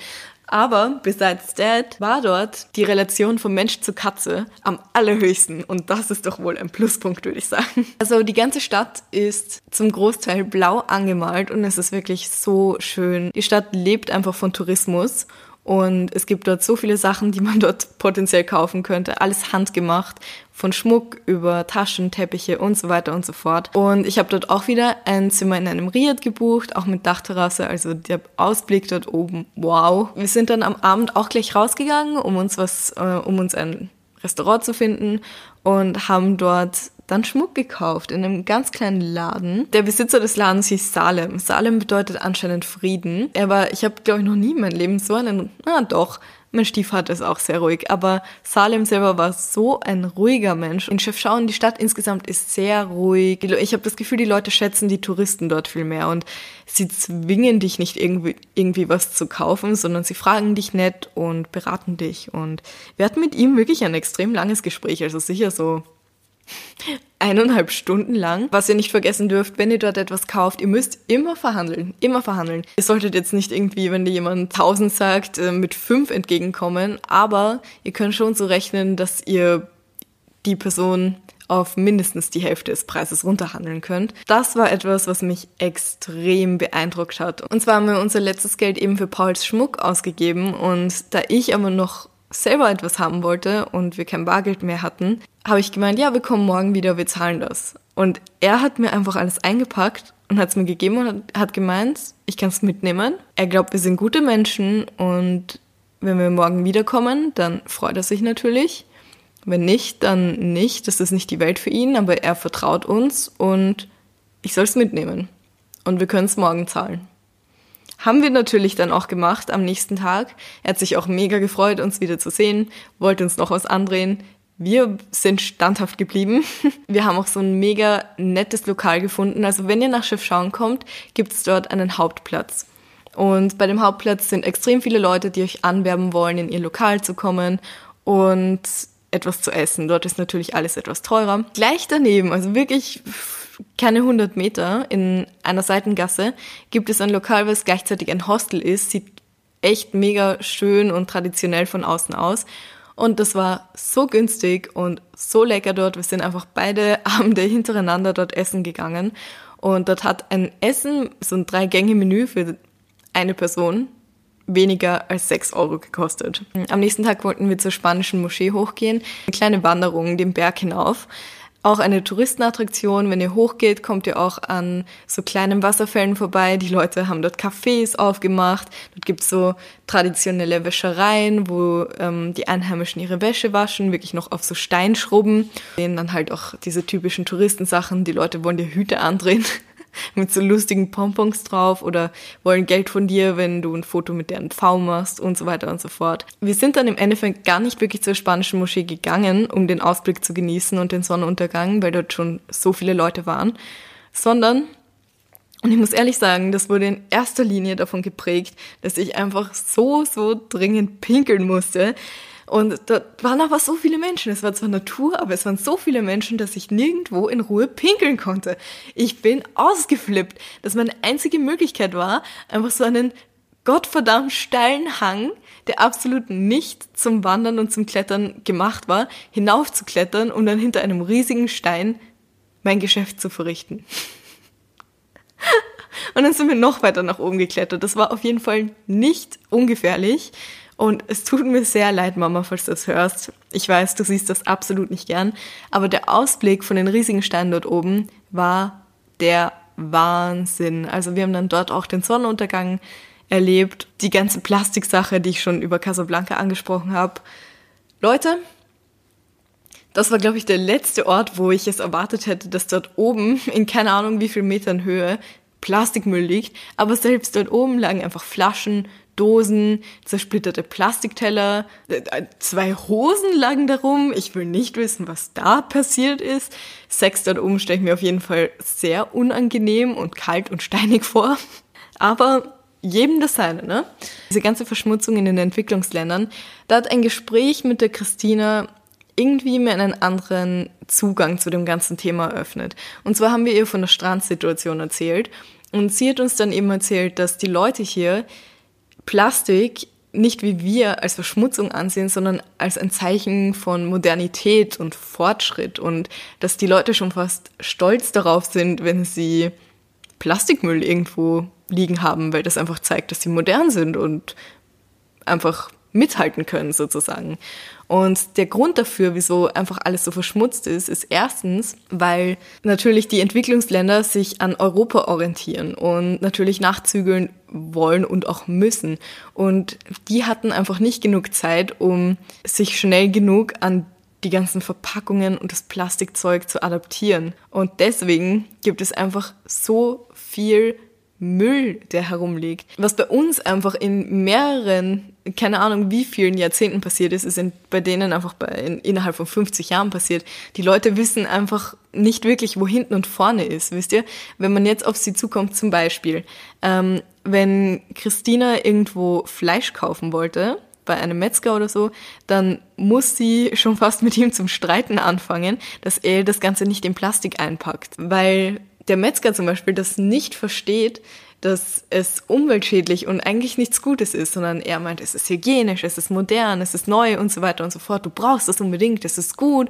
Aber besides that war dort die Relation von Mensch zu Katze am allerhöchsten. Und das ist doch wohl ein Pluspunkt, würde ich sagen. Also die ganze Stadt ist zum Großteil blau angemalt und es ist wirklich so schön. Die Stadt lebt einfach von Tourismus und es gibt dort so viele Sachen, die man dort potenziell kaufen könnte. Alles handgemacht, von Schmuck über Taschen, Teppiche und so weiter und so fort. Und ich habe dort auch wieder ein Zimmer in einem Riad gebucht, auch mit Dachterrasse, also der Ausblick dort oben, wow. Wir sind dann am Abend auch gleich rausgegangen, um uns was, äh, um uns ein Restaurant zu finden und haben dort dann Schmuck gekauft in einem ganz kleinen Laden. Der Besitzer des Ladens hieß Salem. Salem bedeutet anscheinend Frieden. Er war, ich habe glaube ich noch nie in meinem Leben so einen, na doch, mein Stiefvater ist auch sehr ruhig, aber Salem selber war so ein ruhiger Mensch. Und Chefschauen, die Stadt insgesamt ist sehr ruhig. Ich habe das Gefühl, die Leute schätzen die Touristen dort viel mehr und sie zwingen dich nicht irgendwie, irgendwie was zu kaufen, sondern sie fragen dich nett und beraten dich. Und wir hatten mit ihm wirklich ein extrem langes Gespräch, also sicher so eineinhalb Stunden lang. Was ihr nicht vergessen dürft, wenn ihr dort etwas kauft, ihr müsst immer verhandeln, immer verhandeln. Ihr solltet jetzt nicht irgendwie, wenn dir jemand 1000 sagt, äh, mit 5 entgegenkommen, aber ihr könnt schon so rechnen, dass ihr die Person auf mindestens die Hälfte des Preises runterhandeln könnt. Das war etwas, was mich extrem beeindruckt hat. Und zwar haben wir unser letztes Geld eben für Pauls Schmuck ausgegeben und da ich aber noch selber etwas haben wollte und wir kein Bargeld mehr hatten, habe ich gemeint, ja, wir kommen morgen wieder, wir zahlen das. Und er hat mir einfach alles eingepackt und hat es mir gegeben und hat gemeint, ich kann es mitnehmen. Er glaubt, wir sind gute Menschen und wenn wir morgen wiederkommen, dann freut er sich natürlich. Wenn nicht, dann nicht. Das ist nicht die Welt für ihn, aber er vertraut uns und ich soll es mitnehmen. Und wir können es morgen zahlen. Haben wir natürlich dann auch gemacht am nächsten Tag. Er hat sich auch mega gefreut, uns wieder zu sehen, wollte uns noch was andrehen. Wir sind standhaft geblieben. Wir haben auch so ein mega nettes Lokal gefunden. Also wenn ihr nach Schiffschauen kommt, gibt es dort einen Hauptplatz. Und bei dem Hauptplatz sind extrem viele Leute, die euch anwerben wollen, in ihr Lokal zu kommen und etwas zu essen. Dort ist natürlich alles etwas teurer. Gleich daneben, also wirklich keine 100 Meter in einer Seitengasse gibt es ein Lokal, was gleichzeitig ein Hostel ist. Sieht echt mega schön und traditionell von außen aus. Und das war so günstig und so lecker dort. Wir sind einfach beide Abende hintereinander dort essen gegangen. Und dort hat ein Essen, so ein Drei-Gänge-Menü für eine Person, weniger als 6 Euro gekostet. Am nächsten Tag wollten wir zur spanischen Moschee hochgehen, eine kleine Wanderung den Berg hinauf auch eine Touristenattraktion. Wenn ihr hochgeht, kommt ihr auch an so kleinen Wasserfällen vorbei. Die Leute haben dort Cafés aufgemacht. Dort gibt's so traditionelle Wäschereien, wo ähm, die Einheimischen ihre Wäsche waschen, wirklich noch auf so Steinschrubben. Sehen dann halt auch diese typischen Touristensachen. Die Leute wollen dir Hüte andrehen. Mit so lustigen Pompons drauf oder wollen Geld von dir, wenn du ein Foto mit deren Pfau machst und so weiter und so fort. Wir sind dann im Endeffekt gar nicht wirklich zur spanischen Moschee gegangen, um den Ausblick zu genießen und den Sonnenuntergang, weil dort schon so viele Leute waren, sondern und ich muss ehrlich sagen, das wurde in erster Linie davon geprägt, dass ich einfach so, so dringend pinkeln musste. Und da waren aber so viele Menschen. Es war zwar Natur, aber es waren so viele Menschen, dass ich nirgendwo in Ruhe pinkeln konnte. Ich bin ausgeflippt, dass meine einzige Möglichkeit war, einfach so einen gottverdammt steilen Hang, der absolut nicht zum Wandern und zum Klettern gemacht war, hinaufzuklettern, um dann hinter einem riesigen Stein mein Geschäft zu verrichten. Und dann sind wir noch weiter nach oben geklettert. Das war auf jeden Fall nicht ungefährlich. Und es tut mir sehr leid, Mama, falls du das hörst. Ich weiß, du siehst das absolut nicht gern. Aber der Ausblick von den riesigen Steinen dort oben war der Wahnsinn. Also wir haben dann dort auch den Sonnenuntergang erlebt. Die ganze Plastiksache, die ich schon über Casablanca angesprochen habe. Leute, das war, glaube ich, der letzte Ort, wo ich es erwartet hätte, dass dort oben in keine Ahnung wie viel Metern Höhe Plastikmüll liegt. Aber selbst dort oben lagen einfach Flaschen, Dosen, zersplitterte Plastikteller, äh, zwei Hosen lagen darum. Ich will nicht wissen, was da passiert ist. Sex dort oben stelle ich mir auf jeden Fall sehr unangenehm und kalt und steinig vor. Aber jedem das seine, ne? Diese ganze Verschmutzung in den Entwicklungsländern, da hat ein Gespräch mit der Christina irgendwie mir einen anderen Zugang zu dem ganzen Thema eröffnet. Und zwar haben wir ihr von der Strandsituation erzählt. Und sie hat uns dann eben erzählt, dass die Leute hier Plastik nicht wie wir als Verschmutzung ansehen, sondern als ein Zeichen von Modernität und Fortschritt und dass die Leute schon fast stolz darauf sind, wenn sie Plastikmüll irgendwo liegen haben, weil das einfach zeigt, dass sie modern sind und einfach mithalten können sozusagen. Und der Grund dafür, wieso einfach alles so verschmutzt ist, ist erstens, weil natürlich die Entwicklungsländer sich an Europa orientieren und natürlich nachzügeln wollen und auch müssen. Und die hatten einfach nicht genug Zeit, um sich schnell genug an die ganzen Verpackungen und das Plastikzeug zu adaptieren. Und deswegen gibt es einfach so viel Müll, der herumliegt. Was bei uns einfach in mehreren, keine Ahnung wie vielen Jahrzehnten passiert ist, ist in, bei denen einfach bei, in, innerhalb von 50 Jahren passiert. Die Leute wissen einfach nicht wirklich, wo hinten und vorne ist, wisst ihr? Wenn man jetzt auf sie zukommt, zum Beispiel, ähm, wenn Christina irgendwo Fleisch kaufen wollte, bei einem Metzger oder so, dann muss sie schon fast mit ihm zum Streiten anfangen, dass er das Ganze nicht in Plastik einpackt, weil der Metzger zum Beispiel das nicht versteht, dass es umweltschädlich und eigentlich nichts Gutes ist, sondern er meint, es ist hygienisch, es ist modern, es ist neu und so weiter und so fort. Du brauchst das unbedingt, es ist gut.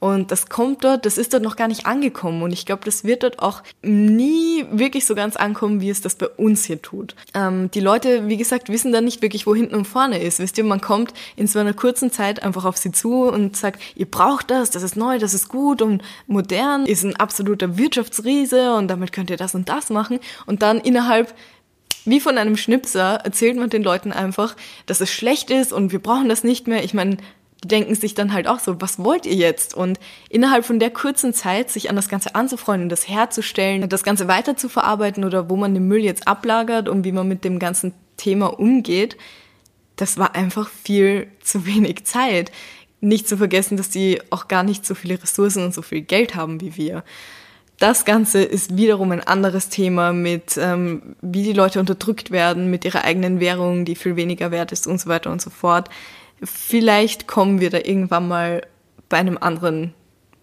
Und das kommt dort, das ist dort noch gar nicht angekommen. Und ich glaube, das wird dort auch nie wirklich so ganz ankommen, wie es das bei uns hier tut. Ähm, die Leute, wie gesagt, wissen dann nicht wirklich, wo hinten und vorne ist. Wisst ihr, man kommt in so einer kurzen Zeit einfach auf sie zu und sagt, ihr braucht das, das ist neu, das ist gut und modern, ist ein absoluter Wirtschaftsriese und damit könnt ihr das und das machen. Und dann innerhalb wie von einem Schnipser erzählt man den Leuten einfach, dass es schlecht ist und wir brauchen das nicht mehr. Ich meine, die denken sich dann halt auch so, was wollt ihr jetzt? Und innerhalb von der kurzen Zeit sich an das Ganze anzufreunden, das herzustellen, das Ganze weiter zu verarbeiten oder wo man den Müll jetzt ablagert und wie man mit dem ganzen Thema umgeht, das war einfach viel zu wenig Zeit. Nicht zu vergessen, dass die auch gar nicht so viele Ressourcen und so viel Geld haben wie wir. Das Ganze ist wiederum ein anderes Thema mit, ähm, wie die Leute unterdrückt werden mit ihrer eigenen Währung, die viel weniger wert ist und so weiter und so fort. Vielleicht kommen wir da irgendwann mal bei einem anderen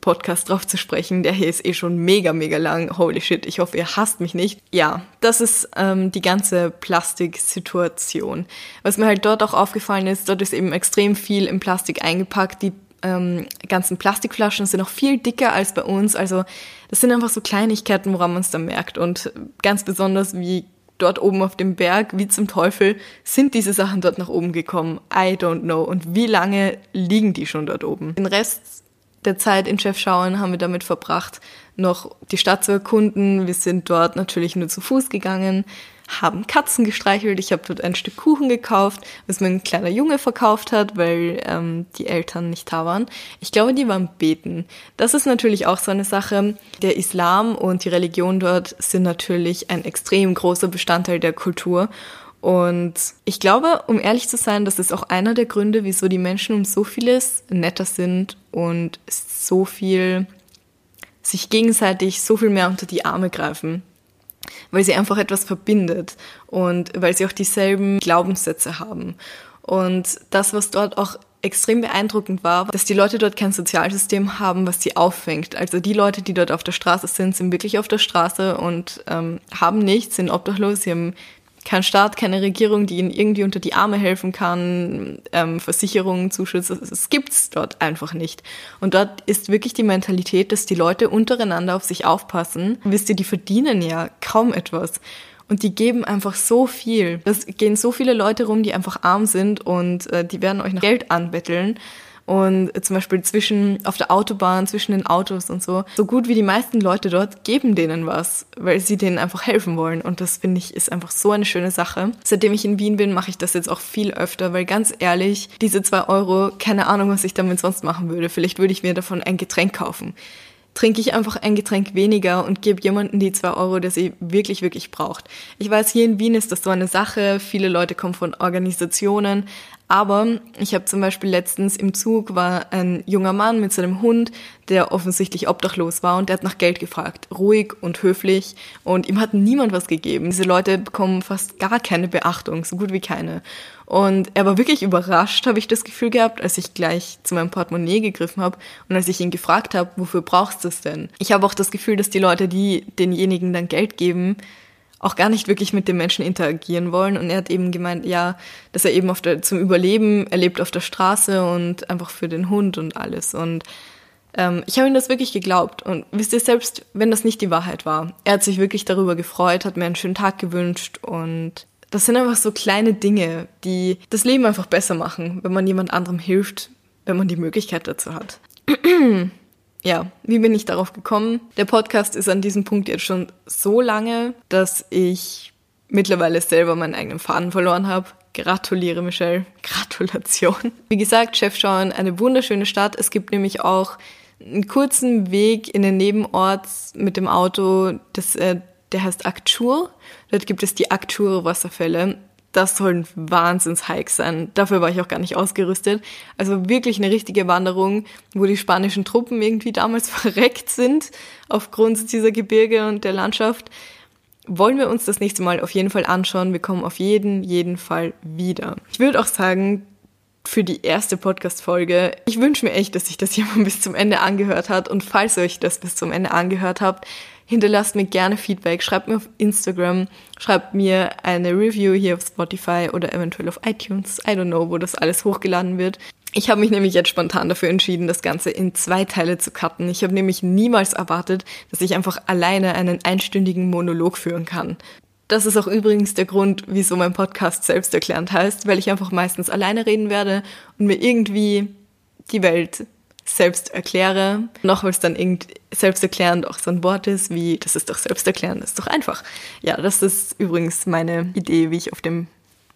Podcast drauf zu sprechen. Der hier ist eh schon mega, mega lang. Holy shit, ich hoffe, ihr hasst mich nicht. Ja, das ist ähm, die ganze Plastiksituation. Was mir halt dort auch aufgefallen ist, dort ist eben extrem viel in Plastik eingepackt. Die ähm, ganzen Plastikflaschen sind noch viel dicker als bei uns. Also das sind einfach so Kleinigkeiten, woran man es dann merkt. Und ganz besonders, wie dort oben auf dem Berg, wie zum Teufel, sind diese Sachen dort nach oben gekommen? I don't know. Und wie lange liegen die schon dort oben? Den Rest der Zeit in Chefschauen haben wir damit verbracht, noch die Stadt zu erkunden. Wir sind dort natürlich nur zu Fuß gegangen, haben Katzen gestreichelt. Ich habe dort ein Stück Kuchen gekauft, was mir ein kleiner Junge verkauft hat, weil ähm, die Eltern nicht da waren. Ich glaube, die waren beten. Das ist natürlich auch so eine Sache. Der Islam und die Religion dort sind natürlich ein extrem großer Bestandteil der Kultur. Und ich glaube, um ehrlich zu sein, das ist auch einer der Gründe, wieso die Menschen um so vieles netter sind und so viel sich gegenseitig so viel mehr unter die Arme greifen weil sie einfach etwas verbindet und weil sie auch dieselben Glaubenssätze haben. Und das, was dort auch extrem beeindruckend war, dass die Leute dort kein Sozialsystem haben, was sie auffängt. Also die Leute, die dort auf der Straße sind, sind wirklich auf der Straße und ähm, haben nichts, sind obdachlos, sie haben kein Staat, keine Regierung, die ihnen irgendwie unter die Arme helfen kann, ähm, Versicherungen, Zuschüsse, es gibt's dort einfach nicht. Und dort ist wirklich die Mentalität, dass die Leute untereinander auf sich aufpassen. Wisst ihr, die verdienen ja kaum etwas. Und die geben einfach so viel. Es gehen so viele Leute rum, die einfach arm sind und äh, die werden euch nach Geld anbetteln und zum Beispiel zwischen, auf der Autobahn, zwischen den Autos und so. So gut wie die meisten Leute dort geben denen was, weil sie denen einfach helfen wollen. Und das finde ich ist einfach so eine schöne Sache. Seitdem ich in Wien bin, mache ich das jetzt auch viel öfter, weil ganz ehrlich, diese zwei Euro, keine Ahnung, was ich damit sonst machen würde. Vielleicht würde ich mir davon ein Getränk kaufen trinke ich einfach ein Getränk weniger und gebe jemanden die zwei Euro, der sie wirklich, wirklich braucht. Ich weiß, hier in Wien ist das so eine Sache. Viele Leute kommen von Organisationen, aber ich habe zum Beispiel letztens im Zug war ein junger Mann mit seinem Hund, der offensichtlich obdachlos war und der hat nach Geld gefragt. Ruhig und höflich und ihm hat niemand was gegeben. Diese Leute bekommen fast gar keine Beachtung, so gut wie keine. Und er war wirklich überrascht, habe ich das Gefühl gehabt, als ich gleich zu meinem Portemonnaie gegriffen habe und als ich ihn gefragt habe, wofür brauchst du es denn? Ich habe auch das Gefühl, dass die Leute, die denjenigen dann Geld geben, auch gar nicht wirklich mit den Menschen interagieren wollen. Und er hat eben gemeint, ja, dass er eben auf der, zum Überleben, er lebt auf der Straße und einfach für den Hund und alles. Und ähm, ich habe ihm das wirklich geglaubt. Und wisst ihr selbst, wenn das nicht die Wahrheit war, er hat sich wirklich darüber gefreut, hat mir einen schönen Tag gewünscht und das sind einfach so kleine Dinge, die das Leben einfach besser machen, wenn man jemand anderem hilft, wenn man die Möglichkeit dazu hat. ja, wie bin ich darauf gekommen? Der Podcast ist an diesem Punkt jetzt schon so lange, dass ich mittlerweile selber meinen eigenen Faden verloren habe. Gratuliere, Michelle. Gratulation. Wie gesagt, Chefschauen, eine wunderschöne Stadt. Es gibt nämlich auch einen kurzen Weg in den Nebenort mit dem Auto. Das, äh, der heißt Aktur. Dort gibt es die Akture Wasserfälle. Das soll ein Wahnsinns-Hike sein. Dafür war ich auch gar nicht ausgerüstet. Also wirklich eine richtige Wanderung, wo die spanischen Truppen irgendwie damals verreckt sind aufgrund dieser Gebirge und der Landschaft. Wollen wir uns das nächste Mal auf jeden Fall anschauen. Wir kommen auf jeden, jeden Fall wieder. Ich würde auch sagen, für die erste Podcast-Folge. Ich wünsche mir echt, dass sich das jemand bis zum Ende angehört hat. Und falls ihr euch das bis zum Ende angehört habt, Hinterlasst mir gerne Feedback, schreibt mir auf Instagram, schreibt mir eine Review hier auf Spotify oder eventuell auf iTunes. I don't know, wo das alles hochgeladen wird. Ich habe mich nämlich jetzt spontan dafür entschieden, das Ganze in zwei Teile zu cutten. Ich habe nämlich niemals erwartet, dass ich einfach alleine einen einstündigen Monolog führen kann. Das ist auch übrigens der Grund, wieso mein Podcast selbsterklärend heißt, weil ich einfach meistens alleine reden werde und mir irgendwie die Welt selbst erkläre. Noch weil es dann irgend selbsterklärend auch so ein Wort ist, wie das ist doch selbsterklärend, das ist doch einfach. Ja, das ist übrigens meine Idee, wie ich auf dem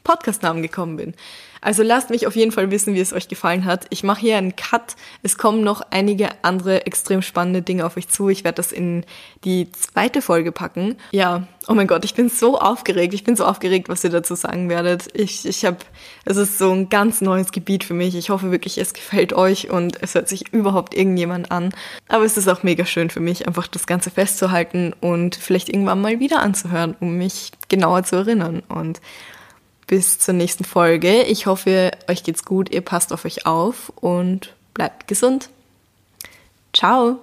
Podcastnamen gekommen bin. Also lasst mich auf jeden Fall wissen, wie es euch gefallen hat. Ich mache hier einen Cut. Es kommen noch einige andere extrem spannende Dinge auf euch zu. Ich werde das in die zweite Folge packen. Ja, oh mein Gott, ich bin so aufgeregt. Ich bin so aufgeregt, was ihr dazu sagen werdet. Ich, ich habe, es ist so ein ganz neues Gebiet für mich. Ich hoffe wirklich, es gefällt euch und es hört sich überhaupt irgendjemand an. Aber es ist auch mega schön für mich, einfach das Ganze festzuhalten und vielleicht irgendwann mal wieder anzuhören, um mich genauer zu erinnern. Und bis zur nächsten Folge. Ich hoffe, euch geht's gut, ihr passt auf euch auf und bleibt gesund. Ciao!